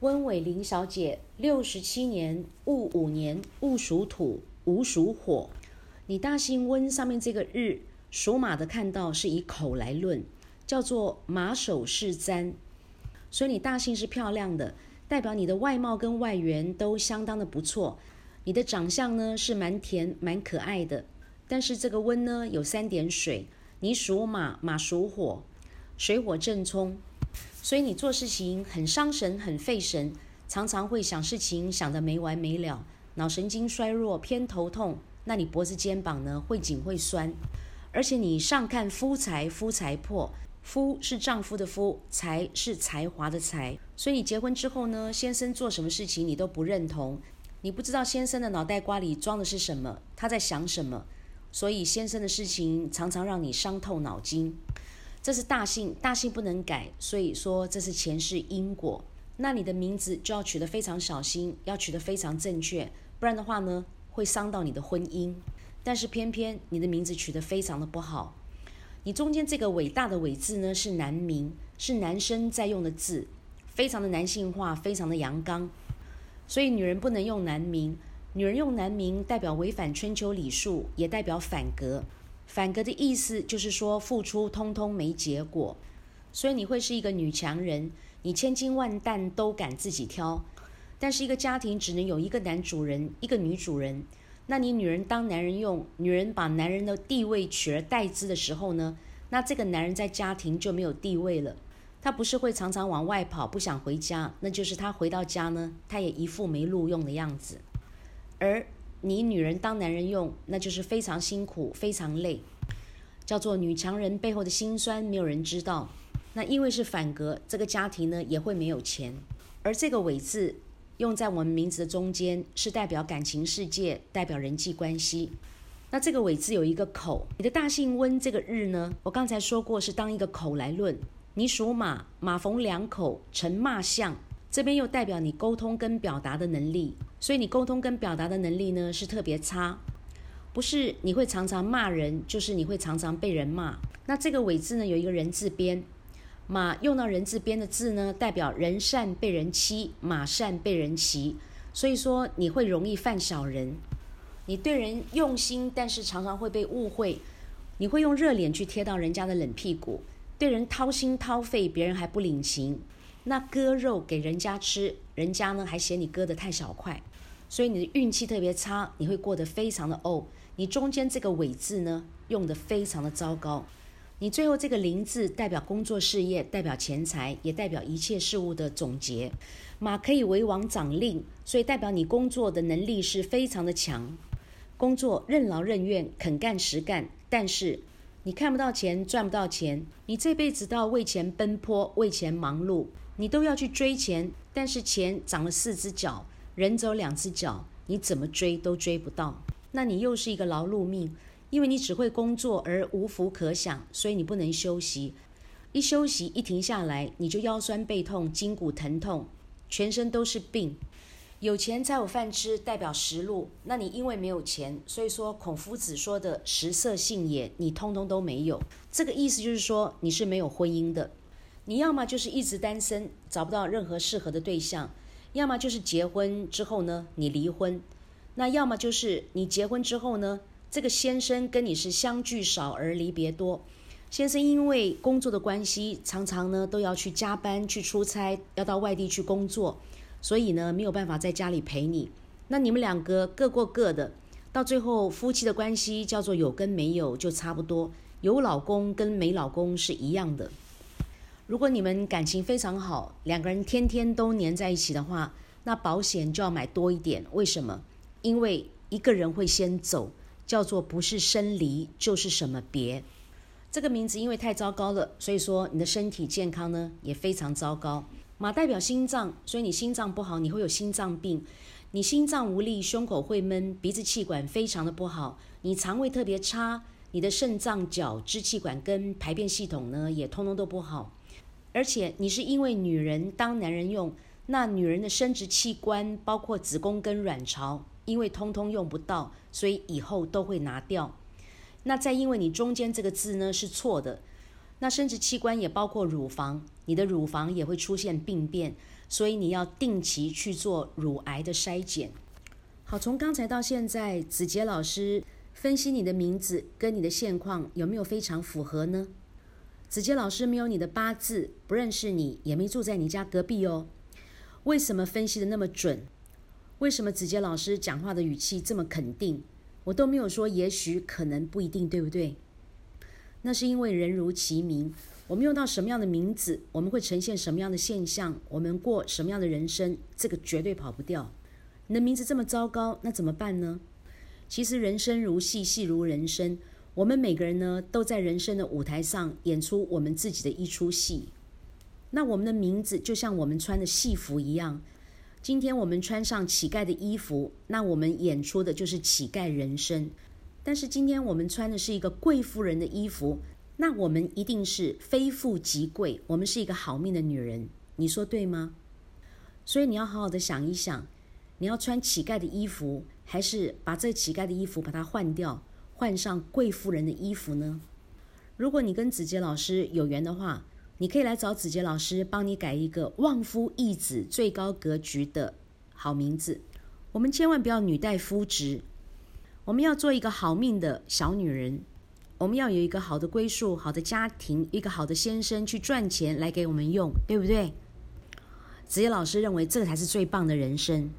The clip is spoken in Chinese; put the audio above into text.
温伟玲小姐，六十七年戊午年，戊属土，午属火。你大姓温上面这个日属马的，看到是以口来论，叫做马首是瞻。所以你大姓是漂亮的，代表你的外貌跟外缘都相当的不错。你的长相呢是蛮甜蛮可爱的，但是这个温呢有三点水，你属马，马属火，水火正冲。所以你做事情很伤神、很费神，常常会想事情想得没完没了，脑神经衰弱，偏头痛。那你脖子、肩膀呢会紧会酸，而且你上看夫财，夫财破，夫是丈夫的夫，财是才华的财。所以你结婚之后呢，先生做什么事情你都不认同，你不知道先生的脑袋瓜里装的是什么，他在想什么，所以先生的事情常常让你伤透脑筋。这是大姓，大姓不能改，所以说这是前世因果。那你的名字就要取得非常小心，要取得非常正确，不然的话呢，会伤到你的婚姻。但是偏偏你的名字取得非常的不好，你中间这个伟大的伟字呢是男名，是男生在用的字，非常的男性化，非常的阳刚，所以女人不能用男名，女人用男名代表违反春秋礼数，也代表反格。反格的意思就是说，付出通通没结果，所以你会是一个女强人，你千金万担都敢自己挑。但是一个家庭只能有一个男主人，一个女主人。那你女人当男人用，女人把男人的地位取而代之的时候呢？那这个男人在家庭就没有地位了。他不是会常常往外跑，不想回家，那就是他回到家呢，他也一副没录用的样子。而你女人当男人用，那就是非常辛苦、非常累，叫做女强人背后的辛酸，没有人知道。那因为是反格，这个家庭呢也会没有钱。而这个“伟”字用在我们名字的中间，是代表感情世界，代表人际关系。那这个“伟”字有一个口，你的大姓温这个日呢，我刚才说过是当一个口来论。你属马，马逢两口成骂相。这边又代表你沟通跟表达的能力，所以你沟通跟表达的能力呢是特别差，不是你会常常骂人，就是你会常常被人骂。那这个尾字呢有一个人字边，马用到人字边的字呢，代表人善被人欺，马善被人骑，所以说你会容易犯小人。你对人用心，但是常常会被误会，你会用热脸去贴到人家的冷屁股，对人掏心掏肺，别人还不领情。那割肉给人家吃，人家呢还嫌你割得太小块，所以你的运气特别差，你会过得非常的怄。你中间这个尾字呢用得非常的糟糕，你最后这个零字代表工作事业，代表钱财，也代表一切事物的总结。马可以为王掌令，所以代表你工作的能力是非常的强，工作任劳任怨，肯干实干。但是你看不到钱，赚不到钱，你这辈子都要为钱奔波，为钱忙碌。你都要去追钱，但是钱长了四只脚，人走两只脚，你怎么追都追不到。那你又是一个劳碌命，因为你只会工作而无福可享，所以你不能休息。一休息一停下来，你就腰酸背痛、筋骨疼痛，全身都是病。有钱才有饭吃，代表食禄。那你因为没有钱，所以说孔夫子说的“食色性也”，你通通都没有。这个意思就是说你是没有婚姻的。你要么就是一直单身，找不到任何适合的对象；要么就是结婚之后呢，你离婚；那要么就是你结婚之后呢，这个先生跟你是相聚少而离别多。先生因为工作的关系，常常呢都要去加班、去出差，要到外地去工作，所以呢没有办法在家里陪你。那你们两个各过各的，到最后夫妻的关系叫做有跟没有就差不多，有老公跟没老公是一样的。如果你们感情非常好，两个人天天都黏在一起的话，那保险就要买多一点。为什么？因为一个人会先走，叫做不是生离就是什么别。这个名字因为太糟糕了，所以说你的身体健康呢也非常糟糕。马代表心脏，所以你心脏不好，你会有心脏病。你心脏无力，胸口会闷，鼻子气管非常的不好，你肠胃特别差，你的肾脏、脚、支气管跟排便系统呢也通通都不好。而且你是因为女人当男人用，那女人的生殖器官包括子宫跟卵巢，因为通通用不到，所以以后都会拿掉。那再因为你中间这个字呢是错的，那生殖器官也包括乳房，你的乳房也会出现病变，所以你要定期去做乳癌的筛检。好，从刚才到现在，子杰老师分析你的名字跟你的现况有没有非常符合呢？子杰老师没有你的八字，不认识你，也没住在你家隔壁哦。为什么分析的那么准？为什么子杰老师讲话的语气这么肯定？我都没有说也许、可能、不一定，对不对？那是因为人如其名，我们用到什么样的名字，我们会呈现什么样的现象，我们过什么样的人生，这个绝对跑不掉。你的名字这么糟糕，那怎么办呢？其实人生如戏，戏如人生。我们每个人呢，都在人生的舞台上演出我们自己的一出戏。那我们的名字就像我们穿的戏服一样。今天我们穿上乞丐的衣服，那我们演出的就是乞丐人生。但是今天我们穿的是一个贵妇人的衣服，那我们一定是非富即贵。我们是一个好命的女人，你说对吗？所以你要好好的想一想。你要穿乞丐的衣服，还是把这乞丐的衣服把它换掉，换上贵妇人的衣服呢？如果你跟子杰老师有缘的话，你可以来找子杰老师帮你改一个旺夫益子、最高格局的好名字。我们千万不要女戴夫职，我们要做一个好命的小女人，我们要有一个好的归宿、好的家庭、一个好的先生去赚钱来给我们用，对不对？子杰老师认为这才是最棒的人生。